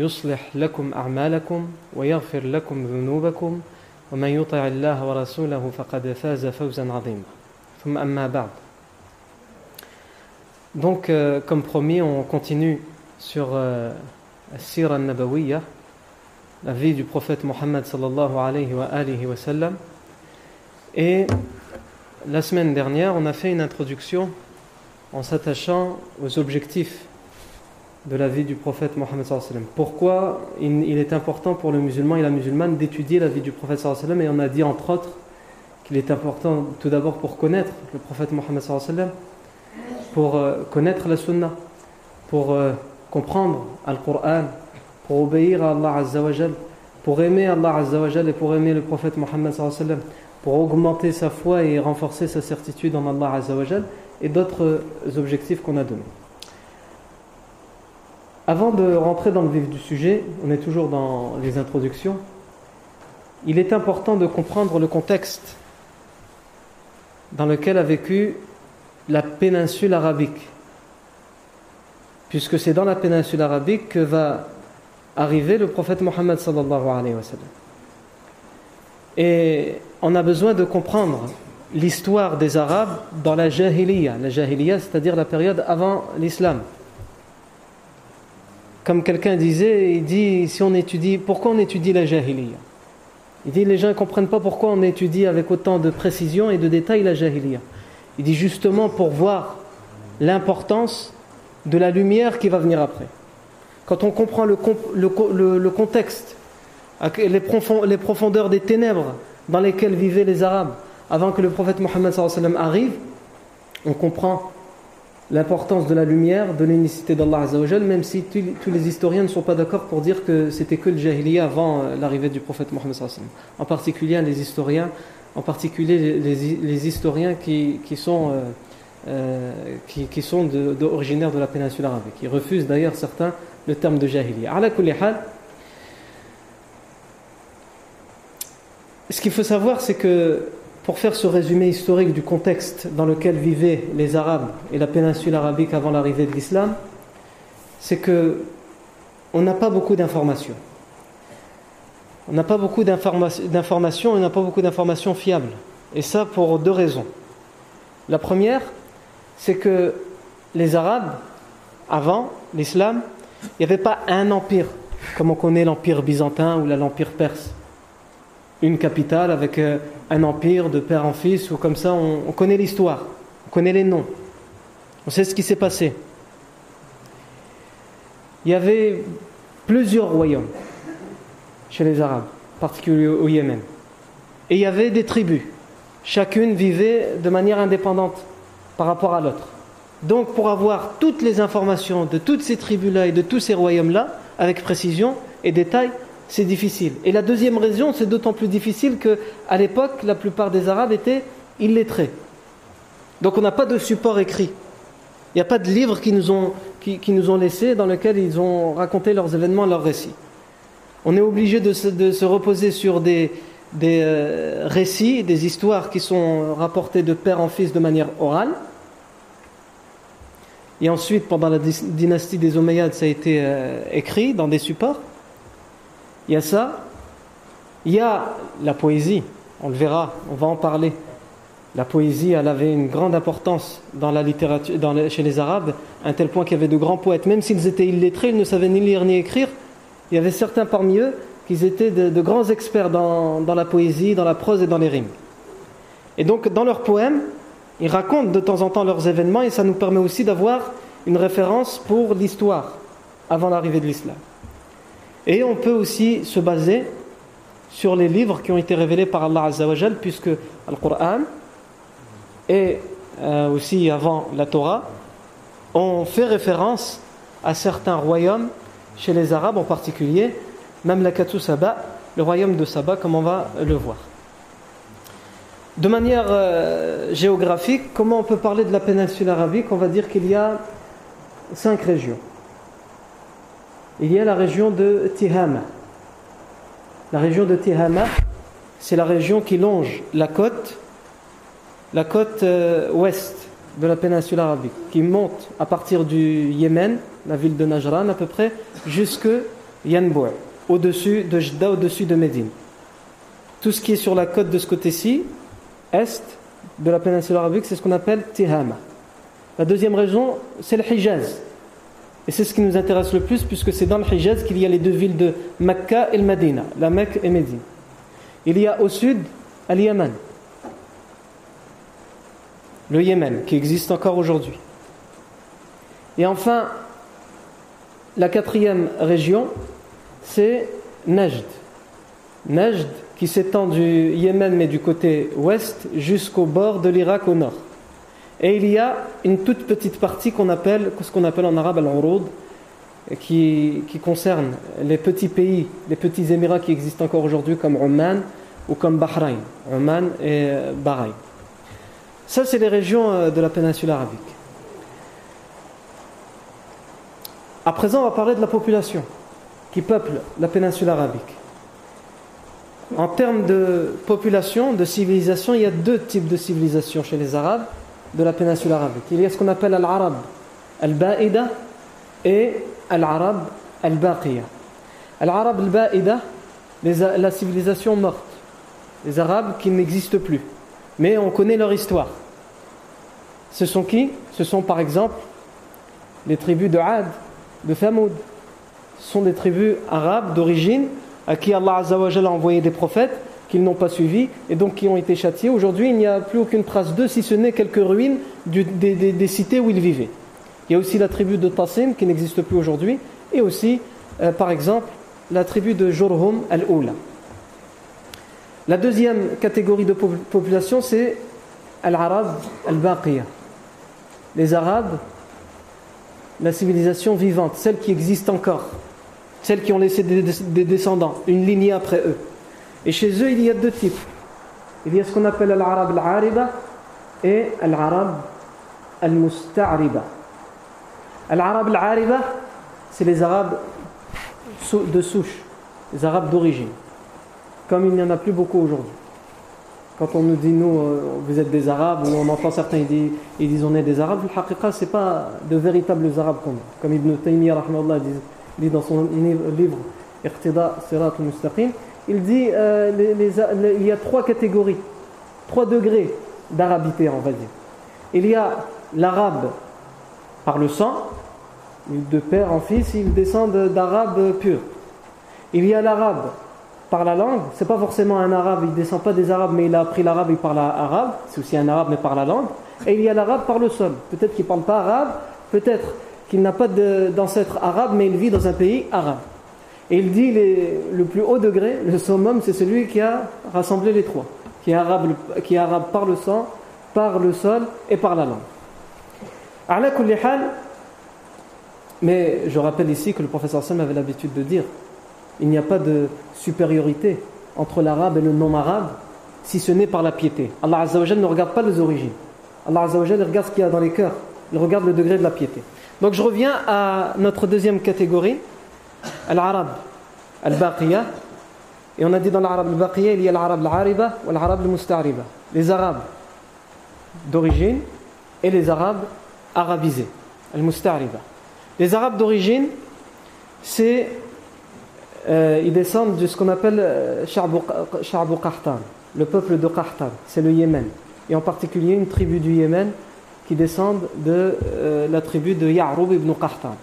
يصلح لكم أعمالكم ويغفر لكم ذنوبكم ومن يطع الله ورسوله فقد فاز فوزا عظيما ثم أما بعد Donc, euh, comme promis, on continue sur euh, Sira Nabawiya, la vie du prophète Mohammed sallallahu alayhi wa alihi wa sallam. Et la semaine dernière, on a fait une introduction en s'attachant aux objectifs de la vie du prophète Mohammed. Pourquoi il, est important pour le musulman et la musulmane d'étudier la vie du prophète sallam Et on a dit entre autres qu'il est important tout d'abord pour connaître le prophète Mohammed sallam, pour euh, connaître la sunna, pour euh, comprendre Al-Qur'an, pour obéir à Allah Azza wa Jal, pour aimer Allah Azza wa Jal et pour aimer le prophète Mohammed pour augmenter sa foi et renforcer sa certitude en Allah Azza wa Jal, et d'autres objectifs qu'on a donnés. Avant de rentrer dans le vif du sujet, on est toujours dans les introductions, il est important de comprendre le contexte dans lequel a vécu la péninsule arabique. Puisque c'est dans la péninsule arabique que va arriver le prophète Mohammed sallallahu. Et on a besoin de comprendre l'histoire des Arabes dans la Jahiliya. La Jahiliya, c'est-à-dire la période avant l'islam. Comme quelqu'un disait, il dit, si on étudie, pourquoi on étudie la Jahiliya? Il dit, les gens ne comprennent pas pourquoi on étudie avec autant de précision et de détails la Jahiliya. Il dit justement pour voir l'importance de la lumière qui va venir après. Quand on comprend le, contexte, les, les profondeurs des ténèbres dans lesquelles vivaient les Arabes avant que le prophète Mohammed arrive, on comprend l'importance de la lumière, de l'unicité d'Allah Azzawajal, même si tous les historiens ne sont pas d'accord pour dire que c'était que le jahiliya avant l'arrivée du prophète Mohammed En particulier les historiens, en particulier les, les, historiens qui, qui sont, euh, euh, qui, qui, sont de, de, originaires de la péninsule arabique, qui refusent d'ailleurs certains le terme de jahiliya. Ce qu'il faut savoir, c'est que pour faire ce résumé historique du contexte dans lequel vivaient les Arabes et la péninsule arabique avant l'arrivée de l'islam, c'est que on n'a pas beaucoup d'informations. On n'a pas beaucoup d'informations on n'a pas beaucoup d'informations fiables. Et ça pour deux raisons. La première, c'est que les Arabes, avant l'islam, il n'y avait pas un empire, comme on connaît l'empire byzantin ou l'empire perse. Une capitale avec un empire de père en fils, ou comme ça, on, on connaît l'histoire, on connaît les noms, on sait ce qui s'est passé. Il y avait plusieurs royaumes chez les Arabes, en particulier au Yémen. Et il y avait des tribus. Chacune vivait de manière indépendante par rapport à l'autre. Donc pour avoir toutes les informations de toutes ces tribus-là et de tous ces royaumes-là, avec précision et détail, c'est difficile. Et la deuxième raison, c'est d'autant plus difficile qu'à l'époque, la plupart des Arabes étaient illettrés. Donc on n'a pas de support écrit. Il n'y a pas de livres qui nous ont, qui, laissés dans lesquels ils ont raconté leurs événements, leurs récits. On est obligé de se, reposer sur des, des euh, récits, des histoires qui sont rapportées de père en fils de manière orale. Et ensuite, pendant la dynastie des Omeyyades, ça a été euh, écrit dans des supports. Il y a ça. Il y a la poésie. On le verra, on va en parler. La poésie, elle avait une grande importance dans la littérature, chez les Arabes, à un tel point qu'il y avait de grands poètes, même s'ils étaient illettrés, ils ne savaient ni lire ni écrire. Il y avait certains parmi eux qu'ils étaient de, grands experts dans, dans, la poésie, dans la prose et dans les rimes. Et donc, dans leurs poèmes, ils racontent de temps en temps leurs événements et ça nous permet aussi d'avoir une référence pour l'histoire avant l'arrivée de l'islam. Et on peut aussi se baser sur les livres qui ont été révélés par Allah Azzawajal, puisque le Coran et euh, aussi avant la Torah ont fait référence à certains royaumes chez les Arabes en particulier, même la Katu Saba, le royaume de Saba, comme on va le voir. De manière euh, géographique, comment on peut parler de la péninsule arabique? On va dire qu'il y a cinq régions. Il y a la région de Tihama. La région de Tihama, c'est la région qui longe la côte, la côte euh, ouest de la péninsule arabique, qui monte à partir du Yémen, la ville de Najran à peu près, jusque Yanbou, au-dessus de Jeddah, au-dessus de Médine. Tout ce qui est sur la côte de ce côté-ci, est de la péninsule arabique, c'est ce qu'on appelle Tihama. La deuxième région, c'est le Hijaz. Et c'est ce qui nous intéresse le plus, puisque c'est dans le Hijaz qu'il y a les deux villes de Mecca et Medina, la Mecque et Médine. Il y a au sud Al-Yaman, le Yémen, qui existe encore aujourd'hui. Et enfin, la quatrième région, c'est Najd. Najd qui s'étend du Yémen mais du côté ouest jusqu'au bord de l'Irak au nord. Et il y a une toute petite partie qu'on appelle, ce qu'on appelle en arabe al-Urud, qui, qui concerne les petits pays, les petits émirats qui existent encore aujourd'hui comme Oman ou comme Bahreïn. Oman et Bahreïn. Ça, c'est les régions euh, de la péninsule arabique. À présent, on va parler de la population qui peuple la péninsule arabique. En termes de population, de civilisation, il y a deux types de civilisation chez les Arabes de la péninsule arabique. Il y a ce qu'on appelle al-Arab al-Ba'ida et al-Arab al-Baqiya. Al-Arab al-Ba'ida, la civilisation morte. Les Arabes qui n'existent plus. Mais on connaît leur histoire. Ce sont qui? Ce sont par exemple les tribus de Had, de Thamoud. Ce sont des tribus arabes d'origine à qui Allah a envoyé des prophètes qu'ils n'ont pas suivis et donc qui ont été châtiés. Aujourd'hui, il n'y a plus aucune trace d'eux, si ce n'est quelques ruines des, cités où ils vivaient. Il y a aussi la tribu de Tassim qui n'existe plus aujourd'hui, et aussi, euh, par exemple, la tribu de Jurhum al-Oula. La deuxième catégorie de population, c'est Al-Arab al-Baqiya. Les Arabes, la civilisation vivante, celle qui existe encore celles qui ont laissé des, descendants, une lignée après eux. Et chez eux, il y a deux types. Il y a ce qu'on appelle l'arabe al-ariba et l'arabe al-musta'riba. L'arabe al-ariba, c'est les arabes de souche, les arabes d'origine. Comme il n'y en a plus beaucoup aujourd'hui. Quand on nous dit, nous, euh, vous êtes des arabes, ou on entend certains, ils disent, ils disent on est des arabes, le ce n'est pas de véritables arabes comme, comme Ibn Taymiyyah, dit dans son livre Iqtida Sirat al-Mustaqim, il dit euh, il y a trois catégories, trois degrés d'arabité, on va dire. Il y a l'arabe par le sang, de père en fils, il descend d'arabe pur. Il y a l'arabe par la langue, c'est pas forcément un arabe, il descend pas des arabes, mais il a appris l'arabe, il parle arabe, c'est aussi un arabe, mais par la langue. Et il y a l'arabe par le sol. Peut-être qu'il parle pas arabe, peut-être qu'il n'a pas d'ancêtre arabe, mais il vit dans un pays arabe. Et il dit le plus haut degré, le summum, c'est celui qui a rassemblé les trois, qui est arabe, qui arabe par le sang, par le sol et par la langue. Mais je rappelle ici que le professeur Sam avait l'habitude de dire il n'y a pas de supériorité entre l'arabe et le non-arabe si ce n'est par la piété. Allah ne regarde pas les origines. Allah regarde ce qu'il y a dans les cœurs. Il regarde le degré de la piété. Donc je reviens à notre deuxième catégorie, l'arabe al-baqiya. Et on a dit dans l'arabe al-baqiya, il y a l'arabe al-ariba ou l'arabe al-musta'riba. Les arabes d'origine et les arabes arabisés, al-musta'riba. Les arabes d'origine, c'est euh, ils descendent de ce qu'on appelle euh, le peuple de Qahtan, c'est le Yémen. Et en particulier une tribu du Yémen qui descendent de euh, la tribu de Ya'rub ibn Qahtan.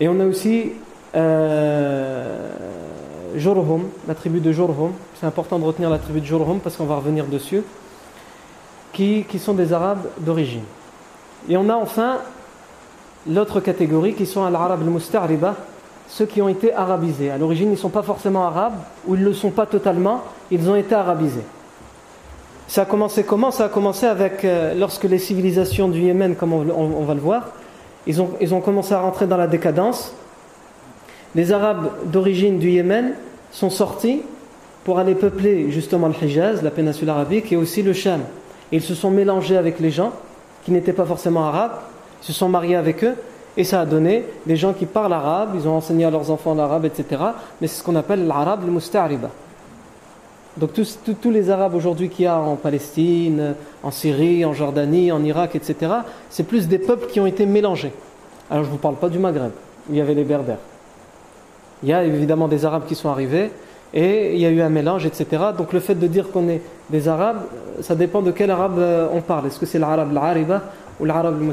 Et on a aussi euh, Jurhum, la tribu de Jurhum. C'est important de retenir la tribu de Jurhum parce qu'on va revenir dessus. Qui, qui sont des Arabes d'origine. Et on a enfin l'autre catégorie qui sont l'arabe al-musta'riba, ceux qui ont été arabisés. À l'origine, ils ne sont pas forcément arabes ou ils ne le sont pas totalement, ils ont été arabisés. Ça a commencé comment? Ça a commencé avec euh, lorsque les civilisations du Yémen, comme on, va le voir, ils ont, ils ont commencé à rentrer dans la décadence. Les Arabes d'origine du Yémen sont sortis pour aller peupler justement le Hijaz, la péninsule arabique, et aussi le Sham. ils se sont mélangés avec les gens qui n'étaient pas forcément arabes, ils se sont mariés avec eux, et ça a donné des gens qui parlent arabe, ils ont enseigné à leurs enfants l'arabe, etc. Mais c'est ce qu'on appelle l'arabe le musta'riba. Donc tous, les arabes aujourd'hui qu'il y a en Palestine, en Syrie, en Jordanie, en Irak, etc., c'est plus des peuples qui ont été mélangés. Alors je ne vous parle pas du Maghreb, il y avait les berbères. Il y a évidemment des arabes qui sont arrivés, et il y a eu un mélange, etc. Donc le fait de dire qu'on est des arabes, ça dépend de quel arabe euh, on parle. Est-ce que c'est l'arabe l'ariba ou l'arabe le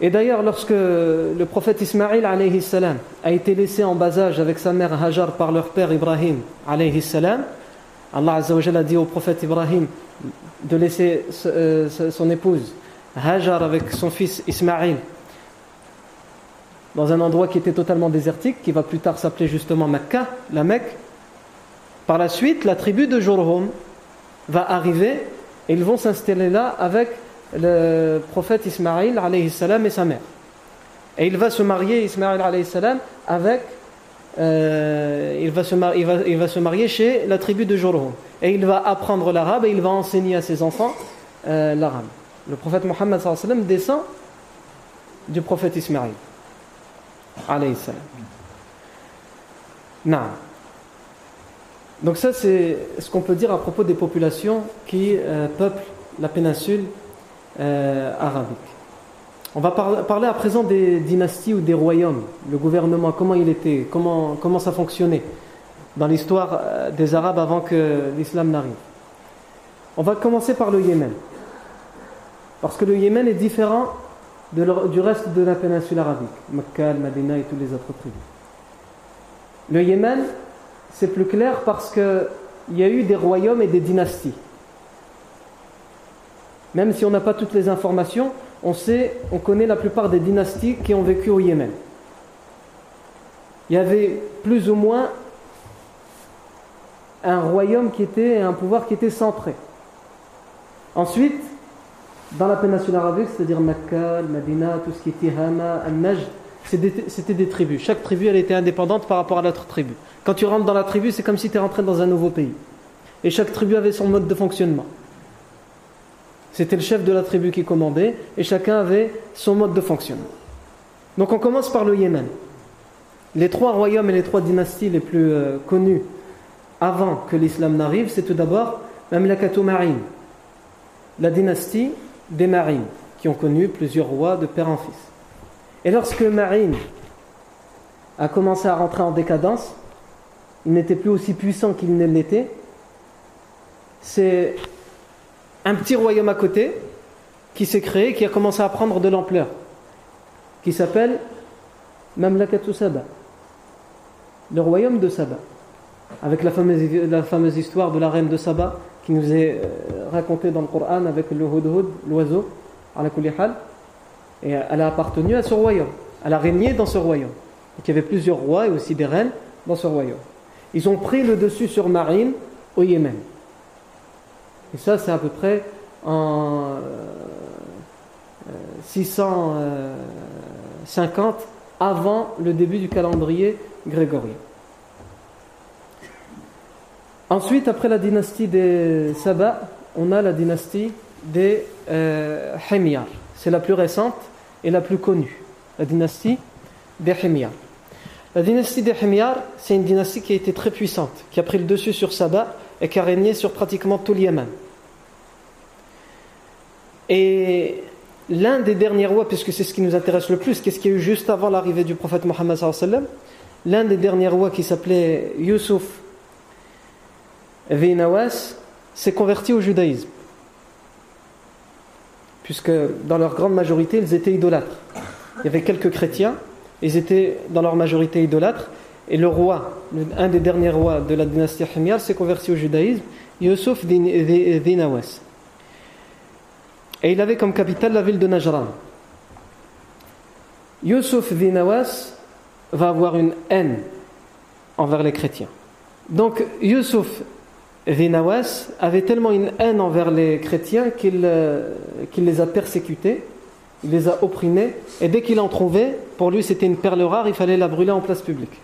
Et d'ailleurs, lorsque le prophète Ismaïl a été laissé en bas âge avec sa mère Hajar par leur père Ibrahim Allah a dit au prophète Ibrahim de laisser euh, son épouse Hajar avec son fils Ismaïl dans un endroit qui était totalement désertique, qui va plus tard s'appeler justement Mecca, la Mecque. Par la suite, la tribu de Jorhum va arriver et ils vont s'installer là avec le prophète Ismaïl alayhi salam et sa mère. Et il va se marier, Ismaïl alayhi salam, avec. Euh, il, va se marier, il, va, il, va, se marier chez la tribu de Jorhum. Et il va apprendre l'arabe et il va enseigner à ses enfants euh, l'arabe. Le prophète Mohammed descend du prophète Ismaïl. Donc ça c'est ce qu'on peut dire à propos des populations qui euh, peuplent la péninsule euh, arabique. On va parler à présent des dynasties ou des royaumes, le gouvernement, comment il était, comment, comment ça fonctionnait dans l'histoire euh, des Arabes avant que l'islam n'arrive. On va commencer par le Yémen. Parce que le Yémen est différent du reste de la péninsule arabique, Mecca, Medina et tous les autres tribus. Le Yémen, c'est plus clair parce qu'il y a eu des royaumes et des dynasties. Même si on n'a pas toutes les informations, on sait, on connaît la plupart des dynasties qui ont vécu au Yémen. Il y avait plus ou moins un royaume qui était, un pouvoir qui était centré. Ensuite, dans la péninsule arabique, c'est-à-dire Mecca, Medina, tout ce qui est Tihama, Al-Najd, c'était des tribus. Chaque tribu, elle était indépendante par rapport à l'autre tribu. Quand tu rentres dans la tribu, c'est comme si tu es rentré dans un nouveau pays. Et chaque tribu avait son mode de fonctionnement. C'était le chef de la tribu qui commandait, et chacun avait son mode de fonctionnement. Donc on commence par le Yémen. Les trois royaumes et les trois dynasties les plus euh, connues avant que l'islam n'arrive, c'est tout d'abord Mamlakatu Ma'in, la dynastie des marines qui ont connu plusieurs rois de père en fils. Et lorsque Marine a commencé à rentrer en décadence, il n'était plus aussi puissant qu'il ne l'était. C'est un petit royaume à côté qui s'est créé, qui a commencé à prendre de l'ampleur, qui s'appelle Mamlakatu Saba, le royaume de Saba, avec la fameuse, la fameuse histoire de la reine de Saba qui nous est euh, raconté dans le Coran avec le hudhud, l'oiseau, à la Et elle a appartenu à ce royaume. Elle a régné dans ce royaume. il y avait plusieurs rois et aussi des reines dans ce royaume. Ils ont pris le dessus sur Marine au Yémen. Et ça, c'est à peu près en 650 euh, euh, avant le début du calendrier grégorien. Ensuite, après la dynastie des Saba, on a la dynastie des euh, C'est la plus récente et la plus connue. La dynastie des Himyar. La dynastie des Himyar, c'est une dynastie qui a été très puissante, qui a pris le dessus sur Saba et qui a régné sur pratiquement tout le Yémen. Et l'un des derniers rois, puisque c'est ce qui nous intéresse le plus, qu'est-ce qu'il y a eu juste avant l'arrivée du prophète Mohammed l'un des derniers rois qui s'appelait Yusuf Veinawas s'est converti au judaïsme. Puisque dans leur grande majorité, ils étaient idolâtres. Il y avait quelques chrétiens, ils étaient dans leur majorité idolâtres. Et le roi, un des derniers rois de la dynastie Himyar, s'est converti au judaïsme, Yusuf Dinawas. Et il avait comme capitale la ville de Najran. Yusuf Dinawas va avoir une haine envers les chrétiens. Donc Yusuf Dinawas avait tellement une haine envers les chrétiens qu'il euh, les a persécutés, il les a opprimés, et dès qu'il en trouvait, pour lui c'était une perle rare, il fallait la brûler en place publique.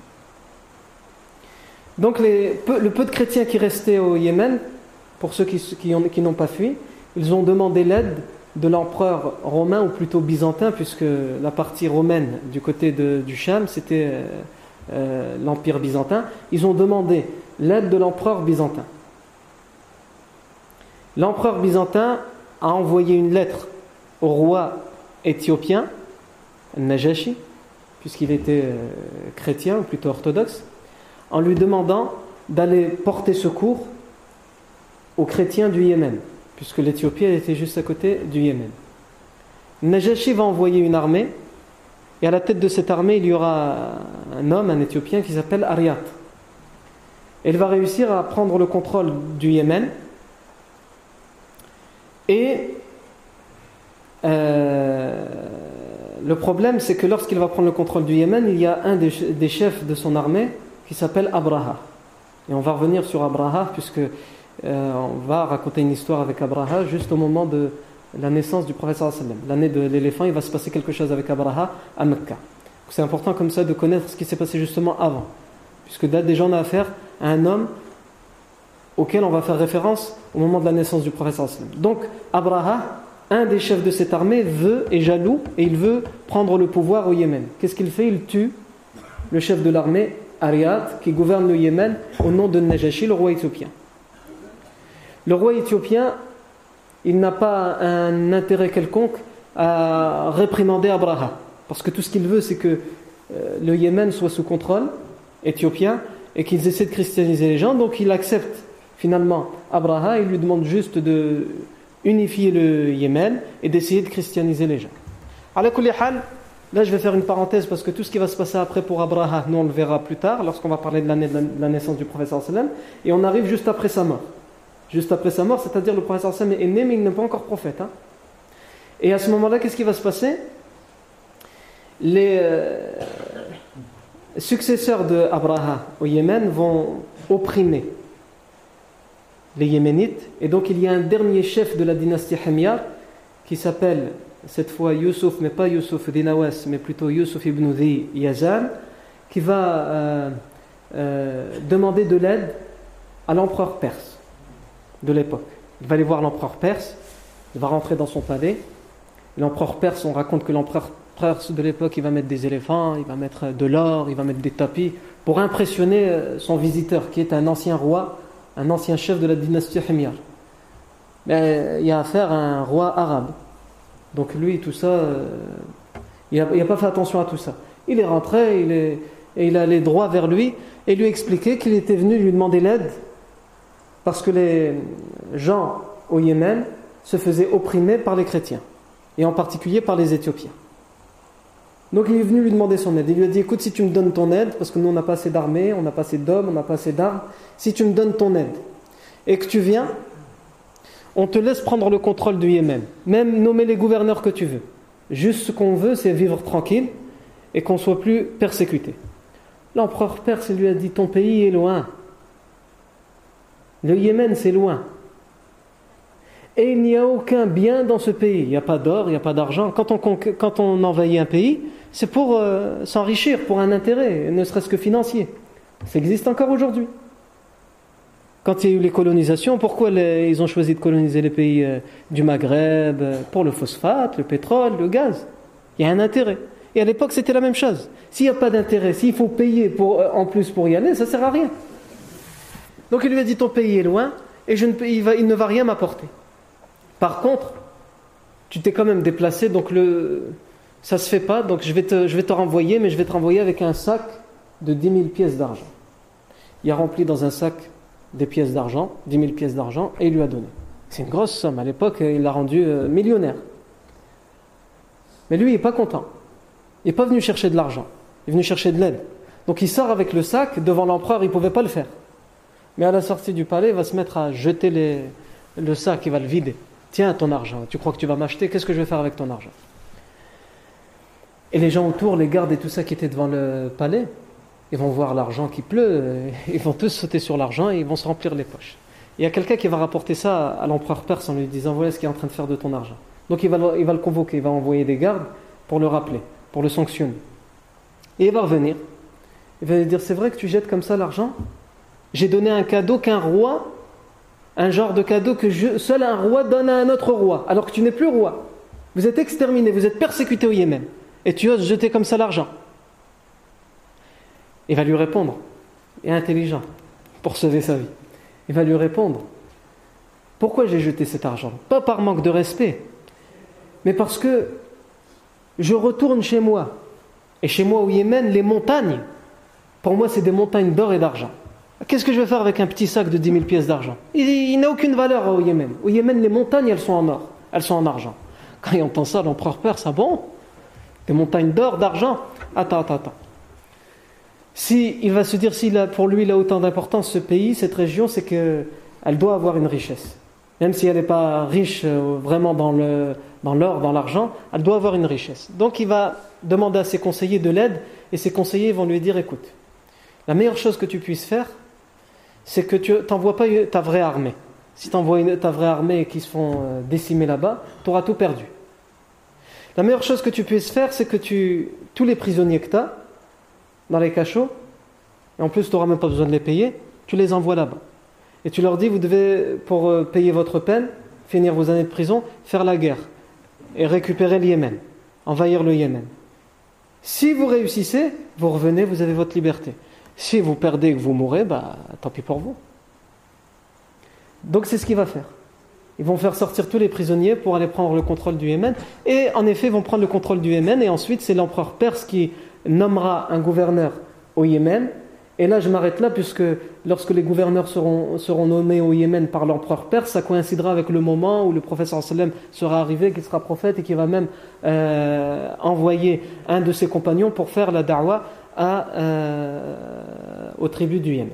Donc le peu de chrétiens qui restaient au Yémen, pour ceux qui, n'ont pas fui, ils ont demandé l'aide de l'empereur romain, ou plutôt byzantin, puisque la partie romaine du côté du Cham, c'était euh, euh, l'empire byzantin. Ils ont demandé l'aide de l'empereur byzantin. L'empereur byzantin a envoyé une lettre au roi éthiopien, Najashi, puisqu'il était euh, chrétien, ou plutôt orthodoxe, en lui demandant d'aller porter secours aux chrétiens du Yémen, puisque l'Éthiopie était juste à côté du Yémen. Najashi va envoyer une armée, et à la tête de cette armée, il y aura un homme, un Éthiopien, qui s'appelle Ariat. Il va réussir à prendre le contrôle du Yémen, et euh, le problème, c'est que lorsqu'il va prendre le contrôle du Yémen, il y a un des chefs de son armée qui s'appelle Abraha. Et on va revenir sur Abraha puisque euh, on va raconter une histoire avec Abraha juste au moment de la naissance du prophète. L'année de l'éléphant, il va se passer quelque chose avec Abraha à Mecca. C'est important comme ça de connaître ce qui s'est passé justement avant. Puisque déjà on a affaire à un homme auquel on va faire référence au moment de la naissance du prophète. Donc Abraha, un des chefs de cette armée, veut, est jaloux et il veut prendre le pouvoir au Yémen. Qu'est-ce qu'il fait? Il tue le chef de l'armée Ariad, qui gouverne le Yémen au nom de Najashi, le roi éthiopien. Le roi éthiopien, il n'a pas un intérêt quelconque à réprimander Abraha, parce que tout ce qu'il veut, c'est que euh, le Yémen soit sous contrôle éthiopien et qu'ils essaient de christianiser les gens. Donc il accepte finalement Abraha et lui demande juste de unifier le Yémen et d'essayer de christianiser les gens. Là, je vais faire une parenthèse parce que tout ce qui va se passer après pour Abraha, nous on le verra plus tard, lorsqu'on va parler de la naissance du prophète sallam, et on arrive juste après sa mort. Juste après sa mort, c'est-à-dire le prophète sallam est né, mais il n'est pas encore prophète. Hein. Et à ce moment-là, qu'est-ce qui va se passer? Les euh, successeurs de Abraha au Yémen vont opprimer les Yéménites, et donc il y a un dernier chef de la dynastie Hamiyar qui s'appelle cette fois Yusuf, mais pas Yusuf Dinawas, mais plutôt Yusuf ibn Di Yazan, qui va euh, euh, demander de l'aide à l'empereur perse de l'époque. Il va aller voir l'empereur perse, il va rentrer dans son palais. L'empereur perse, on raconte que l'empereur perse de l'époque, il va mettre des éléphants, il va mettre de l'or, il va mettre des tapis, pour impressionner euh, son visiteur, qui est un ancien roi, un ancien chef de la dynastie Himyar. Mais il y a affaire à un roi arabe. Donc lui, tout ça, euh, il n'a pas fait attention à tout ça. Il est rentré, il est, et il allait droit vers lui et lui expliquer qu'il était venu lui demander l'aide parce que les gens au Yémen se faisaient opprimer par les chrétiens et en particulier par les Éthiopiens. Donc il est venu lui demander son aide. Il lui a dit écoute, si tu me donnes ton aide, parce que nous on n'a pas assez d'armée, on n'a pas assez d'hommes, on n'a pas assez d'armes, si tu me donnes ton aide et que tu viens, on te laisse prendre le contrôle du Yémen, même nommer les gouverneurs que tu veux. Juste ce qu'on veut, c'est vivre tranquille et qu'on soit plus persécuté. L'empereur perse lui a dit Ton pays est loin. Le Yémen, c'est loin. Et il n'y a aucun bien dans ce pays. Il n'y a pas d'or, il n'y a pas d'argent. Quand on, envahit un pays, c'est pour euh, s'enrichir, pour un intérêt, ne serait-ce que financier. Ça existe encore aujourd'hui. Quand il y a eu les colonisations, pourquoi ils ont choisi de coloniser les pays euh, du Maghreb euh, Pour le phosphate, le pétrole, le gaz? Il y a un intérêt. Et à l'époque, c'était la même chose. S'il n'y a pas d'intérêt, s'il faut payer euh, en plus pour y aller, ça ne sert à rien. Donc il lui a dit ton pays est loin et il, ne va rien m'apporter. Par contre, tu t'es quand même déplacé, donc le, ça ne se fait pas, donc je vais, te, je vais te renvoyer, mais je vais te renvoyer avec un sac de 10 000 pièces d'argent. Il a rempli dans un sac des pièces d'argent, 10 000 pièces d'argent, et il lui a donné. C'est une grosse somme. À l'époque, il l'a rendu euh, millionnaire. Mais lui, il n'est pas content. Il n'est pas venu chercher de l'argent. Il est venu chercher de l'aide. Donc il sort avec le sac devant l'empereur, il ne pouvait pas le faire. Mais à la sortie du palais, il va se mettre à jeter le sac, il va le vider. Tiens ton argent, tu crois que tu vas m'acheter, qu'est-ce que je vais faire avec ton argent? Et les gens autour, les gardes et tout ça qui étaient devant le palais, ils vont voir l'argent qui pleut, ils vont tous sauter sur l'argent et ils vont se remplir les poches. Il y a quelqu'un qui va rapporter ça à l'empereur perse en lui disant voilà ce qu'il est en train de faire de ton argent. Donc il va, il va le convoquer, il va envoyer des gardes pour le rappeler, pour le sanctionner. Et il va revenir. Il va lui dire c'est vrai que tu jettes comme ça l'argent? J'ai donné un cadeau qu'un roi, un genre de cadeau que seul un roi donne à un autre roi, alors que tu n'es plus roi. Vous êtes exterminé, vous êtes persécuté au Yémen. Et tu oses jeter comme ça l'argent. Il va lui répondre, et intelligent, pour sauver sa vie. Il va lui répondre, pourquoi j'ai jeté cet argent? Pas par manque de respect, mais parce que je retourne chez moi. Et chez moi au Yémen, les montagnes, pour moi, c'est des montagnes d'or et d'argent. Qu'est-ce que je vais faire avec un petit sac de 10 000 pièces d'argent? Il, n'a aucune valeur au Yémen. Au Yémen, les montagnes, elles sont en or, elles sont en argent. Quand il entend ça, l'empereur perse, ah bon Des montagnes d'or, d'argent Attends, attends, attends. Si il va se dire si pour lui il a autant d'importance ce pays, cette région, c'est qu'elle doit avoir une richesse. Même si elle n'est pas riche euh, vraiment dans l'or, dans, l'argent, elle doit avoir une richesse. Donc il va demander à ses conseillers de l'aide et ses conseillers vont lui dire écoute, la meilleure chose que tu puisses faire, c'est que tu n'envoies pas ta vraie armée. Si tu envoies ta vraie armée qui se font euh, décimer là-bas, tu auras tout perdu. La meilleure chose que tu puisses faire, c'est que tu, tous les prisonniers que tu as, dans les cachots, et en plus tu n'auras même pas besoin de les payer, tu les envoies là-bas. Et tu leur dis, vous devez, pour euh, payer votre peine, finir vos années de prison, faire la guerre et récupérer le Yémen, envahir le Yémen. Si vous réussissez, vous revenez, vous avez votre liberté. Si vous perdez et que vous mourrez, bah, tant pis pour vous. Donc c'est ce qu'il va faire. Ils vont faire sortir tous les prisonniers pour aller prendre le contrôle du Yémen. Et en effet, ils vont prendre le contrôle du Yémen. Et ensuite, c'est l'empereur perse qui nommera un gouverneur au Yémen. Et là, je m'arrête là, puisque lorsque les gouverneurs seront, nommés au Yémen par l'empereur perse, ça coïncidera avec le moment où le prophète sallam sera arrivé, qu'il sera prophète et qui va même euh, envoyer un de ses compagnons pour faire la da'wah euh, aux tribus du Yémen.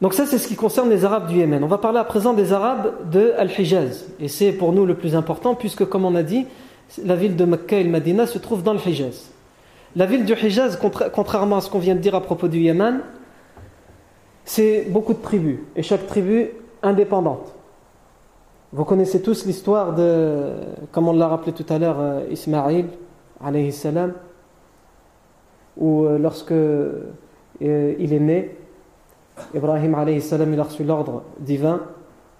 Donc ça, c'est ce qui concerne les Arabes du Yémen. On va parler à présent des Arabes de Al-Hijaz. Et c'est pour nous le plus important, puisque comme on a dit, la ville de Mecca et le Medina se trouve dans le Hijaz. La ville du Hijaz, contrairement à ce qu'on vient de dire à propos du Yémen, c'est beaucoup de tribus, et chaque tribu indépendante. Vous connaissez tous l'histoire de, comme on l'a rappelé tout à l'heure, euh, Ismaïl, où euh, lorsque euh, il est né, Ibrahim alayhi salam, il a reçu l'ordre divin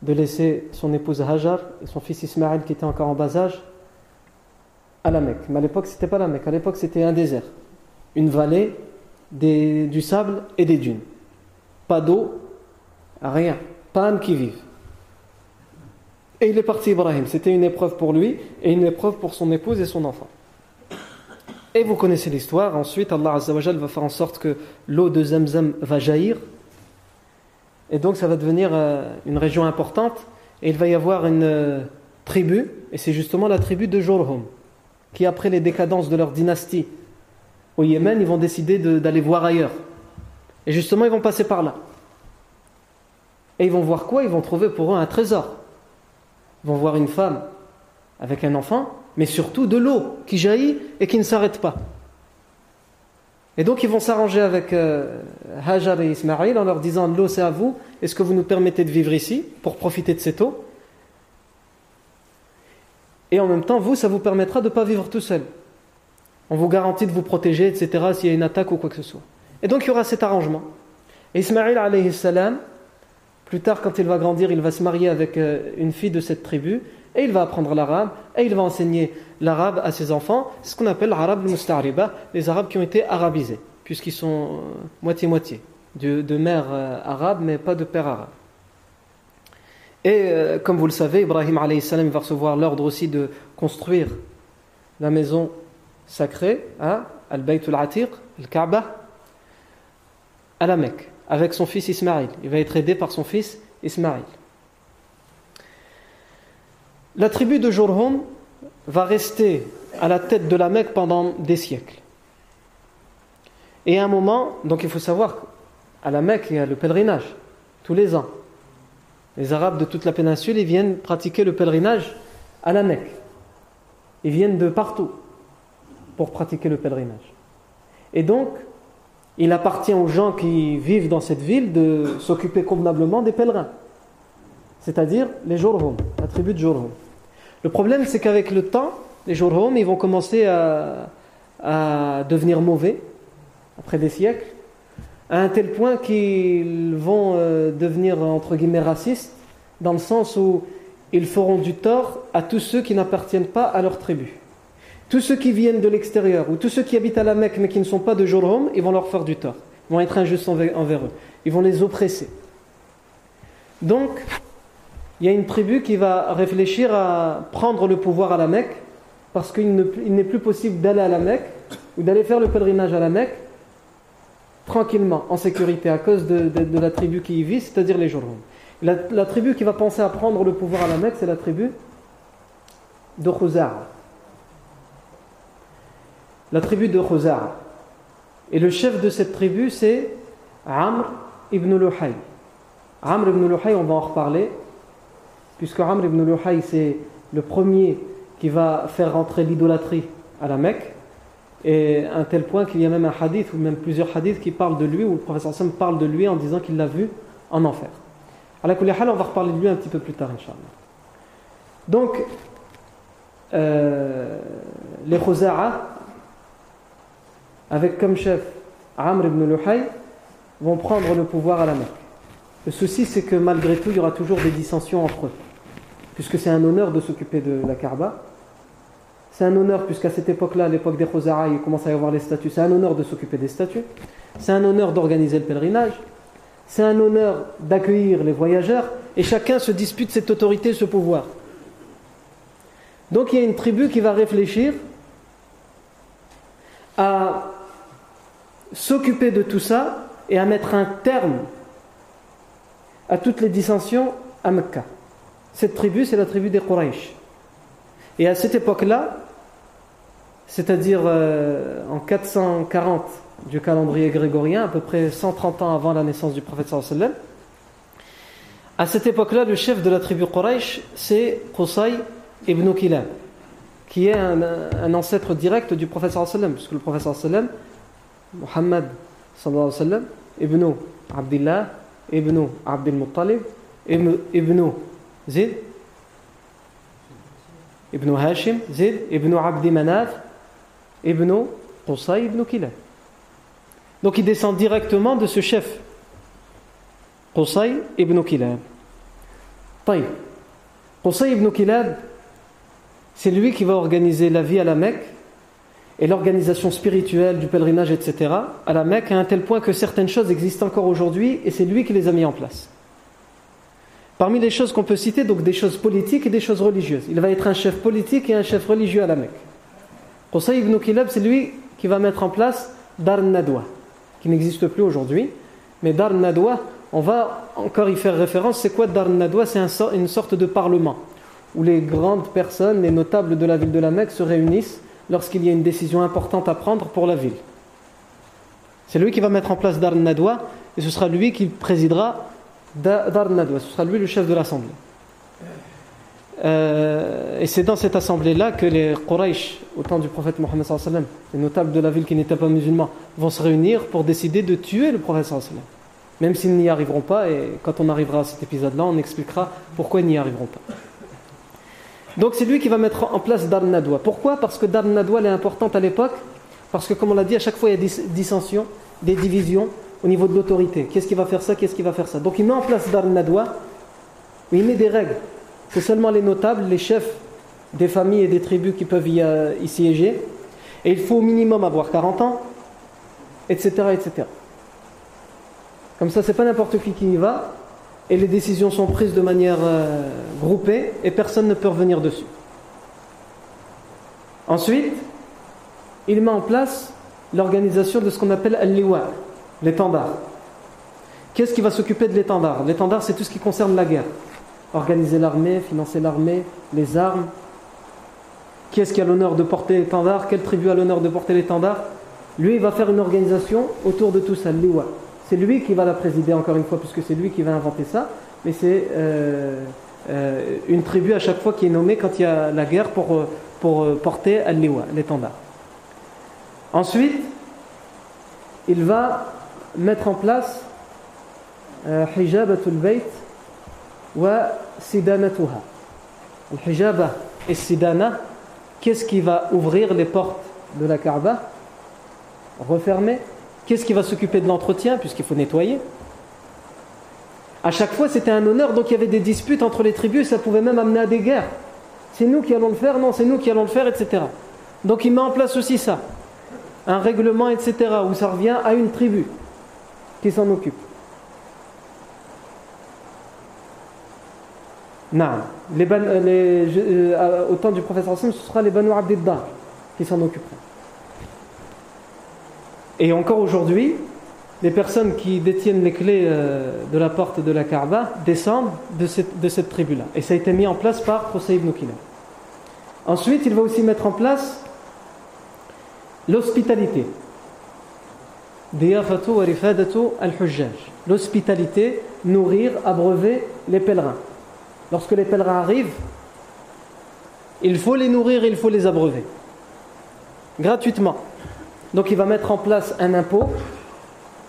de laisser son épouse Hajar et son fils Ismaïl qui était encore en bas âge à la Mecque. Mais à l'époque, c'était pas la Mecque. À l'époque, c'était un désert. Une vallée, du sable et des dunes. Pas d'eau, rien. Pas âme qui vive. Et il est parti, Ibrahim. C'était une épreuve pour lui et une épreuve pour son épouse et son enfant. Et vous connaissez l'histoire. Ensuite, Allah Azzawajal va faire en sorte que l'eau de Zamzam va jaillir. Et donc, ça va devenir euh, une région importante. Et il va y avoir une euh, tribu. Et c'est justement la tribu de Jorhum qui, après les décadences de leur dynastie au Yémen, ils vont décider d'aller voir ailleurs. Et justement, ils vont passer par là. Et ils vont voir quoi? Ils vont trouver pour eux un trésor. Ils vont voir une femme avec un enfant, mais surtout de l'eau qui jaillit et qui ne s'arrête pas. Et donc ils vont s'arranger avec euh, Hajar et Ismaïl en leur disant l'eau c'est à vous, est-ce que vous nous permettez de vivre ici pour profiter de cette eau? Et en même temps, vous, ça vous permettra de ne pas vivre tout seul. On vous garantit de vous protéger, etc., s'il y a une attaque ou quoi que ce soit. Et donc, il y aura cet arrangement. Et Ismaïl, alayhi salam, plus tard, quand il va grandir, il va se marier avec euh, une fille de cette tribu, et il va apprendre l'arabe, et il va enseigner l'arabe à ses enfants, ce qu'on appelle l'arabe musta'riba, les arabes qui ont été arabisés, puisqu'ils sont euh, moitié-moitié, de, de, mère euh, arabe, mais pas de père arabe. Et euh, comme vous le savez, Ibrahim salam va recevoir l'ordre aussi de construire la maison sacrée à Al-Bayt al-Atiq, Al-Kaaba, à la Mecque, avec son fils Ismaïl. Il va être aidé par son fils Ismaïl. La tribu de Jurhum va rester à la tête de la Mecque pendant des siècles. Et à un moment, donc il faut savoir qu'à la Mecque, il y a le pèlerinage, tous les ans. Les Arabes de toute la péninsule, ils viennent pratiquer le pèlerinage à la Mecque. Ils viennent de partout pour pratiquer le pèlerinage. Et donc, il appartient aux gens qui vivent dans cette ville de s'occuper convenablement des pèlerins, c'est-à-dire les Jurhum, la tribu de Jurhum. Le problème, c'est qu'avec le temps, les Jurhum, ils vont commencer à devenir mauvais, après des siècles, à un tel point qu'ils vont euh, devenir, entre guillemets, racistes, dans le sens où ils feront du tort à tous ceux qui n'appartiennent pas à leur tribu. Tous ceux qui viennent de l'extérieur, ou tous ceux qui habitent à la Mecque mais qui ne sont pas de Jurhum, ils vont leur faire du tort. Ils vont être injustes envers eux. Ils vont les oppresser. Donc, il y a une tribu qui va réfléchir à prendre le pouvoir à la Mecque, parce qu'il n'est plus possible d'aller à la Mecque, ou d'aller faire le pèlerinage à la Mecque, tranquillement, en sécurité, à cause de, la tribu qui y vit, c'est-à-dire les Jurhum. La, tribu qui va penser à prendre le pouvoir à la Mecque, c'est la tribu de Khuzar. La tribu de Khuzar. Et le chef de cette tribu, c'est Amr ibn Luhay. Amr ibn Luhay, on va en reparler, puisque Amr ibn Luhay, c'est le premier qui va faire rentrer l'idolâtrie à la Mecque. Et à un tel point qu'il y a même un hadith, ou même plusieurs hadiths qui parlent de lui, où le professeur Sam parle de lui en disant qu'il l'a vu en enfer. À la on va reparler de lui un petit peu plus tard, Inch'Allah. Donc, euh, les Khuza'a, avec comme chef Amr ibn Luhay, vont prendre le pouvoir à la Mecque. Le souci, c'est que malgré tout, il y aura toujours des dissensions entre eux, puisque c'est un honneur de s'occuper de la Kaaba. C'est un honneur, puisqu'à cette époque-là, l'époque des Khuzara, il commence à y avoir les statues. C'est un honneur de s'occuper des statues. C'est un honneur d'organiser le pèlerinage. C'est un honneur d'accueillir les voyageurs. Et chacun se dispute cette autorité, ce pouvoir. Donc il y a une tribu qui va réfléchir à s'occuper de tout ça et à mettre un terme à toutes les dissensions à Mecca. Cette tribu, c'est la tribu des Quraysh. Et à cette époque-là, c'est-à-dire euh, en 440 du calendrier grégorien, à peu près 130 ans avant la naissance du prophète sallallahu à cette époque-là, le chef de la tribu Quraysh, c'est Qusay ibn Kilab, qui est un, ancêtre direct du prophète sallallahu puisque le prophète sallallahu Muhammad sallallahu ibn Abdullah, ibn Abdul Muttalib, ibn Zid, ibn Hashim, Zid, ibn Abdi Manaf, ibn Qusay ibn Kilab. Donc il descend directement de ce chef, Qusay ibn Kilab. Taïb. Qusay ibn Kilab, c'est lui qui va organiser la vie à la Mecque et l'organisation spirituelle du pèlerinage, etc., à la Mecque, à un tel point que certaines choses existent encore aujourd'hui et c'est lui qui les a mis en place. Parmi les choses qu'on peut citer, donc des choses politiques et des choses religieuses. Il va être un chef politique et un chef religieux à la Mecque. Qusay ibn Kilab, c'est lui qui va mettre en place Dar Nadwa, qui n'existe plus aujourd'hui. Mais Dar Nadwa, on va encore y faire référence. C'est quoi Dar Nadwa? C'est une sorte de parlement où les grandes personnes, les notables de la ville de la Mecque se réunissent lorsqu'il y a une décision importante à prendre pour la ville. C'est lui qui va mettre en place Dar Nadwa et ce sera lui qui présidera Dar Nadwa. Ce sera lui le chef de l'assemblée. Euh, et c'est dans cette assemblée-là que les Quraysh, au temps du prophète Mohammed, les notables de la ville qui n'étaient pas musulmans, vont se réunir pour décider de tuer le prophète. Même s'ils n'y arriveront pas, et quand on arrivera à cet épisode-là, on expliquera pourquoi ils n'y arriveront pas. Donc c'est lui qui va mettre en place Dar Nadwa. Pourquoi? Parce que Dar Nadwa est importante à l'époque, parce que comme on l'a dit, à chaque fois il y a des dissensions, des divisions au niveau de l'autorité. Qu'est-ce qui va faire ça Qu'est-ce qui va faire ça? Donc il met en place Dar Nadwa, il met des règles c'est seulement les notables, les chefs des familles et des tribus qui peuvent y, euh, siéger. Et il faut au minimum avoir 40 ans, etc. etc. Comme ça, c'est pas n'importe qui qui y va, et les décisions sont prises de manière euh, groupée, et personne ne peut revenir dessus. Ensuite, il met en place l'organisation de ce qu'on appelle al-liwa, l'étendard. Qu'est-ce qui va s'occuper de l'étendard? L'étendard, c'est tout ce qui concerne la guerre organiser l'armée, financer l'armée, les armes. Qui est-ce qui a l'honneur de porter l'étendard? Quelle tribu a l'honneur de porter l'étendard? Lui, il va faire une organisation autour de tout ça, l'iwa. C'est lui qui va la présider encore une fois, puisque c'est lui qui va inventer ça. Mais c'est euh, euh, une tribu à chaque fois qui est nommée quand il y a la guerre pour, euh, pour porter al-liwa, l'étendard. Ensuite, il va mettre en place hijabatul bayt wa sidanatuha. Al-hijaba et sidana, qu'est-ce qui va ouvrir les portes de la Kaaba? Refermer Qu'est-ce qui va s'occuper de l'entretien puisqu'il faut nettoyer? À chaque fois, c'était un honneur, donc il y avait des disputes entre les tribus et ça pouvait même amener à des guerres. C'est nous qui allons le faire, non, c'est nous qui allons le faire, etc. Donc il met en place aussi ça, un règlement, etc., où ça revient à une tribu qui s'en occupe. Non, les, les, euh, au temps du professeur Hassan, ce sera les Banu Abdiddar qui s'en occuperont. Et encore aujourd'hui, les personnes qui détiennent les clés euh, de la porte de la Kaaba descendent de cette, tribu-là. Et ça a été mis en place par Qusay ibn Ensuite, il va aussi mettre en place l'hospitalité. L'hospitalité, nourrir, abreuver les pèlerins. Lorsque les pèlerins arrivent, il faut les nourrir, il faut les abreuver. Gratuitement. Donc il va mettre en place un impôt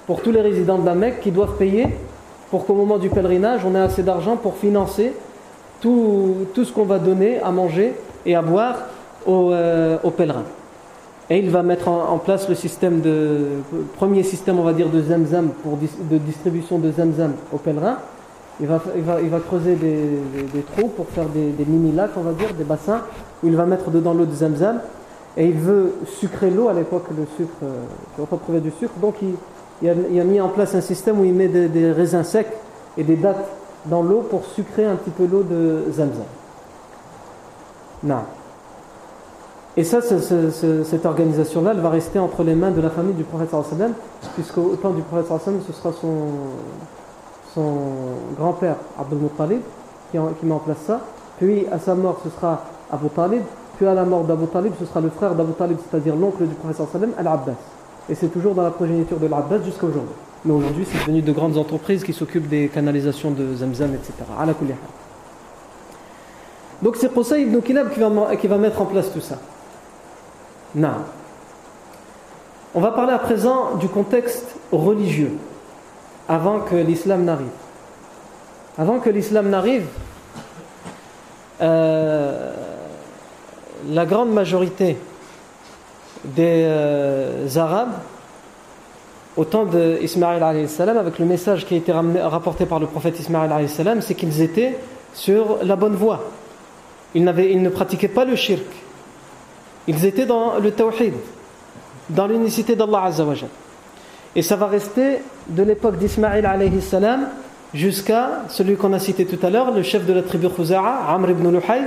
pour tous les résidents de la Mecque qui doivent payer pour qu'au moment du pèlerinage, on ait assez d'argent pour financer tout, tout ce qu'on va donner à manger et à boire aux, euh, pèlerins. Et il va mettre en, place le premier système, on va dire, de zamzam pour de distribution de zamzam aux pèlerins. Il va, il il creuser des, trous pour faire des, des mini-lacs, on va dire, des bassins, où il va mettre dedans l'eau de zamzam et il veut sucrer l'eau, à l'époque le sucre, euh, on retrouvait du sucre, donc il, a, mis en place un système où il met des, raisins secs et des dattes dans l'eau pour sucrer un petit peu l'eau de Zamzam. Non. Et ça, cette organisation-là, elle va rester entre les mains de la famille du prophète sallam, puisqu'au temps du prophète sallam, ce sera son, grand-père, Abdul Muttalib, qui, qui met en place ça. Puis, à sa mort, ce sera Abu Talib, puis à la mort d'Abu Talib, ce sera le frère d'Abu Talib, c'est-à-dire l'oncle du prophète sallam, Al-Abbas. Et c'est toujours dans la progéniture de l'Abbas jusqu'à aujourd'hui. Mais aujourd'hui, c'est devenu de grandes entreprises qui s'occupent des canalisations de Zamzam, etc. Donc c'est ça Ibn Kilab qui va, qui va mettre en place tout ça. On va parler à présent du contexte religieux, avant que l'islam n'arrive. Avant que l'islam n'arrive, euh, la grande majorité des euh, Arabes, au temps d'Ismaël avec le message qui a été rapporté par le prophète Ismaël c'est qu'ils étaient sur la bonne voie. Ils, ils, ne pratiquaient pas le shirk. Ils étaient dans le tawhid, dans l'unicité d'Allah Azzawajal. Et ça va rester de l'époque d'Ismaïl alayhi salam jusqu'à celui qu'on a cité tout à l'heure, le chef de la tribu Khuza'a, Amr ibn Luhay,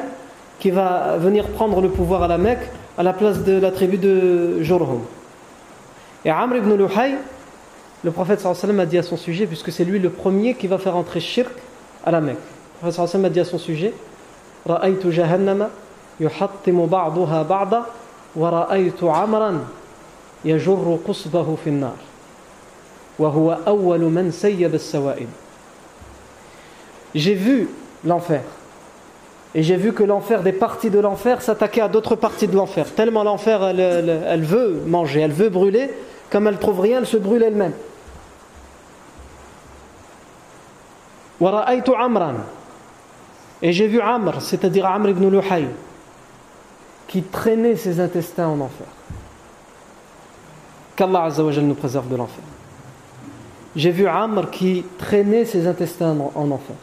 qui va venir prendre le pouvoir à la Mecque à la place de la tribu de Jorhum. Et Amr ibn Luhay, le prophète sallam a dit à son sujet, puisque c'est lui le premier qui va faire entrer Shirk à la Mecque. Le prophète a dit à son sujet, « Ra'aytu jahannama » يحطم بعضها بعضا ورأيت عمرا يجر قصبه في النار وهو أول من سيب السوائب J'ai vu l'enfer et j'ai vu que l'enfer, des parties de l'enfer, s'attaquaient à d'autres parties de l'enfer. Tellement l'enfer, elle, veut manger, elle veut brûler, comme elle trouve rien, elle se brûle elle-même. Et j'ai vu Amr, c'est-à-dire Amr ibn Luhay, qui traînait ses intestins en enfer. Qu'Allah nous préserve de l'enfer. J'ai vu Amr qui traînait ses intestins en enfer.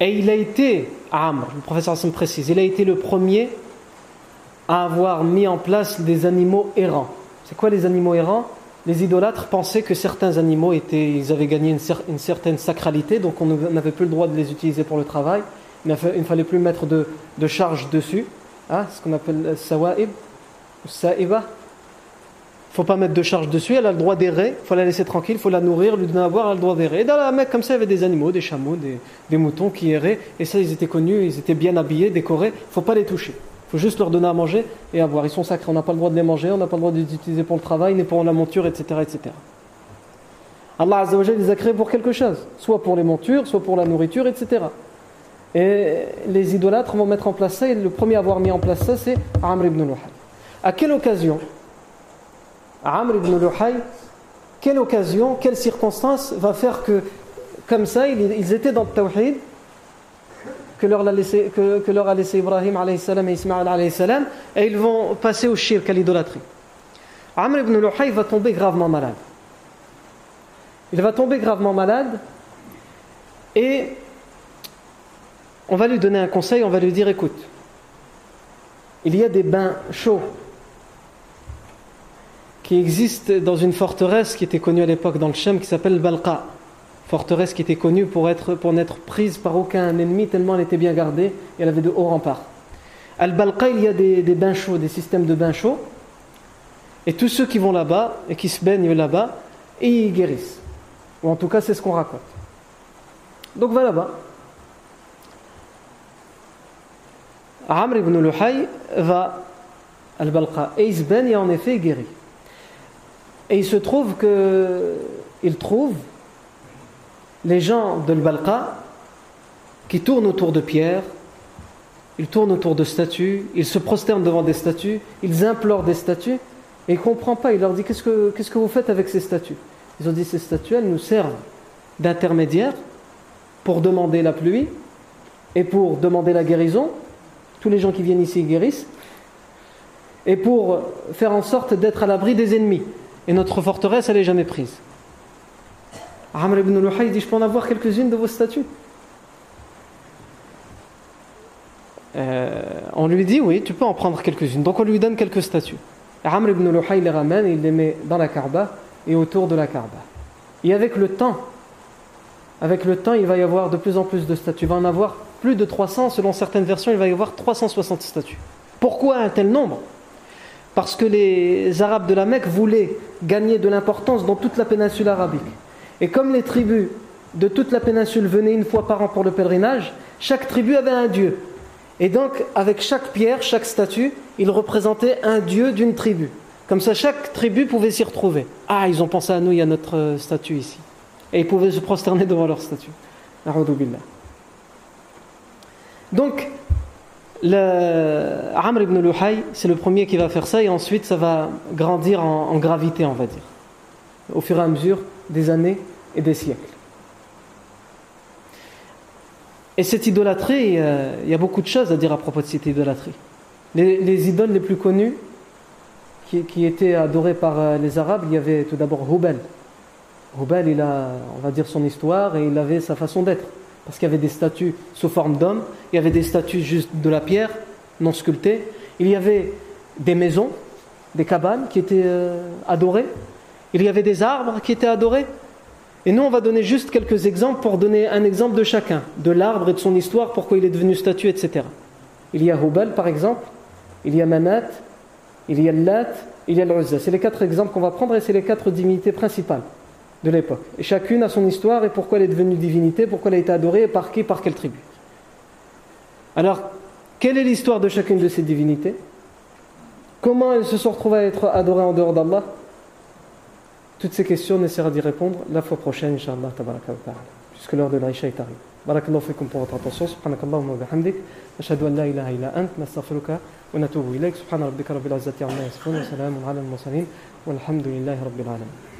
Et il a été, Amr, le professeur Hassan précise, il a été le premier à avoir mis en place des animaux errants. C'est quoi les animaux errants? Les idolâtres pensaient que certains animaux étaient, ils avaient gagné une, certaine sacralité, donc on n'avait plus le droit de les utiliser pour le travail. Il ne fallait plus mettre de, charge dessus, hein, ce qu'on appelle sawa'ib, sa'iba, faut pas mettre de charge dessus, elle a le droit d'errer, il faut la laisser tranquille, il faut la nourrir, lui donner à boire, elle a le droit d'errer. Et dans la Mecque, comme ça, il y avait des animaux, des chameaux, des, moutons qui erraient, et ça, ils étaient connus, ils étaient bien habillés, décorés, il faut pas les toucher. Il faut juste leur donner à manger et à boire. Ils sont sacrés, on n'a pas le droit de les manger, on n'a pas le droit de les utiliser pour le travail, ni pour la monture, etc. etc. Allah Azzawajal les a créés pour quelque chose, soit pour les montures, soit pour la nourriture, etc. Et les idolâtres vont mettre en place ça, et le premier à avoir mis en place ça, c'est Amr ibn Luhay. À quelle occasion Amr ibn Luhay, quelle occasion, quelle circonstance va faire que, comme ça, ils étaient dans le tawhid, que leur a laissé, que, leur a laissé Ibrahim et Ismaël salam, et ils vont passer au shirk, à l'idolâtrie. Amr ibn Luhay va tomber gravement malade. Il va tomber gravement malade et on va lui donner un conseil, on va lui dire écoute, il y a des bains chauds qui existent dans une forteresse qui était connue à l'époque dans le Shem qui s'appelle Balqa. Forteresse qui était connue pour, être, pour n'être prise par aucun ennemi tellement elle était bien gardée et elle avait de hauts remparts. Al-Balqa, il y a des, des bains chauds, des systèmes de bains chauds. Et tous ceux qui vont là-bas et qui se baignent là-bas, ils guérissent. Ou en tout cas, c'est ce qu'on raconte. Donc va là-bas. Amr ibn Luhay va al-Balqa et il se baigne et en effet il guérit. Et il se trouve que il trouve les gens de al-Balqa qui tournent autour de pierres, ils tournent autour de statues, ils se prosternent devant des statues, ils implorent des statues, et il ne comprend pas, il leur dit qu'est-ce que, qu'est-ce que vous faites avec ces statues? Ils ont dit ces statues, elles nous servent d'intermédiaire pour demander la pluie et pour demander la guérison. Tous les gens qui viennent ici guérissent. Et pour faire en sorte d'être à l'abri des ennemis. Et notre forteresse, elle n'est jamais prise. Amr ibn Luhay dit Je peux en avoir quelques-unes de vos statues euh, On lui dit Oui, tu peux en prendre quelques-unes. Donc on lui donne quelques statues. Amr ibn Luhay les ramène et il les met dans la Kaaba et autour de la Kaaba. Et avec le temps, avec le temps, il va y avoir de plus en plus de statues. Il va en avoir plus de 300, selon certaines versions, il va y avoir 360 statues. Pourquoi un tel nombre? Parce que les Arabes de la Mecque voulaient gagner de l'importance dans toute la péninsule arabique. Et comme les tribus de toute la péninsule venaient une fois par an pour le pèlerinage, chaque tribu avait un dieu. Et donc, avec chaque pierre, chaque statue, il représentait un dieu d'une tribu. Comme ça, chaque tribu pouvait s'y retrouver. Ah, ils ont pensé à nous, il y a notre euh, statue ici. Et ils pouvaient se prosterner devant leur statue. Donc, le Amr ibn Luhay, c'est le premier qui va faire ça, et ensuite ça va grandir en, gravité, on va dire, au fur et à mesure des années et des siècles. Et cette idolâtrie, euh, il y a beaucoup de choses à dire à propos de cette idolâtrie. Les, idoles les plus connues qui, étaient adorées par euh, les Arabes, il y avait tout d'abord Hubal. Hubal, il a, on va dire, son histoire et il avait sa façon d'être. Parce qu'il y avait des statues sous forme d'hommes, il y avait des statues juste de la pierre, non sculptées, il y avait des maisons, des cabanes qui étaient euh, adorées, il y avait des arbres qui étaient adorés, et nous, on va donner juste quelques exemples pour donner un exemple de chacun, de l'arbre et de son histoire, pourquoi il est devenu statue, etc. Il y a Hubal, par exemple, il y a Manat, il y a Lat, il y a l'Uzza. C'est les quatre exemples qu'on va prendre et c'est les quatre divinités principales de l'époque. Et chacune a son histoire et pourquoi elle est devenue divinité, pourquoi elle a été adorée et par qui, par quelle tribu. Alors, quelle est l'histoire de chacune de ces divinités? Comment elles se sont retrouvées à être adorées en dehors d'Allah? Toutes ces questions, on essaiera d'y répondre la fois prochaine, Inch'Allah, tabaraka wa ta'ala, puisque l'heure de l'Aïcha est arrivée. Barakallahu fikum pour votre attention. Subhanakallahumma wa bihamdik. Ashhadu an la ilaha illa ant. Nastaghfiruka wa natubu ilayk. Subhana rabbika rabbil izzati amma yasifun. Wa salamun ala al-mursalin. Walhamdulillahi rabbil alamin.